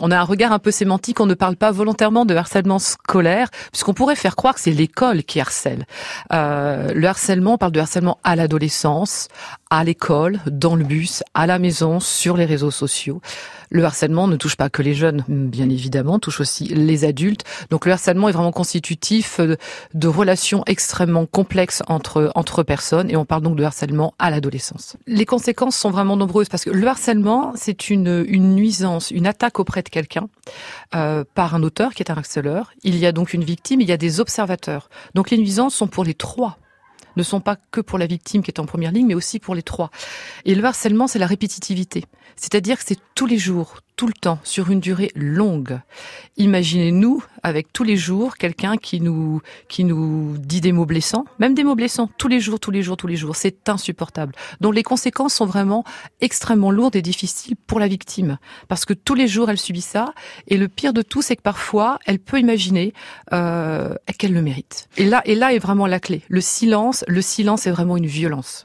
On a un regard un peu sémantique, on ne parle pas volontairement de harcèlement scolaire, puisqu'on pourrait faire croire que c'est l'école qui harcèle. Euh, le harcèlement, on parle de harcèlement à l'adolescence, à l'école, dans le bus, à la maison, sur les réseaux sociaux. Le harcèlement ne touche pas que les jeunes, bien évidemment, touche aussi les adultes. Donc le harcèlement est vraiment constitutif euh, de relations extrêmement complexes entre entre personnes, et on parle donc de harcèlement à l'adolescence. Les conséquences sont vraiment nombreuses parce que le harcèlement, c'est une une nuisance, une attaque auprès de quelqu'un euh, par un auteur qui est un harceleur. Il y a donc une victime, il y a des observateurs. Donc les nuisances sont pour les trois ne sont pas que pour la victime qui est en première ligne, mais aussi pour les trois. Et le harcèlement, c'est la répétitivité. C'est-à-dire que c'est tous les jours, tout le temps, sur une durée longue. Imaginez-nous, avec tous les jours, quelqu'un qui nous, qui nous dit des mots blessants, même des mots blessants, tous les jours, tous les jours, tous les jours. C'est insupportable. Donc les conséquences sont vraiment extrêmement lourdes et difficiles pour la victime. Parce que tous les jours, elle subit ça. Et le pire de tout, c'est que parfois, elle peut imaginer euh, qu'elle le mérite. Et là, et là est vraiment la clé. Le silence, le silence est vraiment une violence.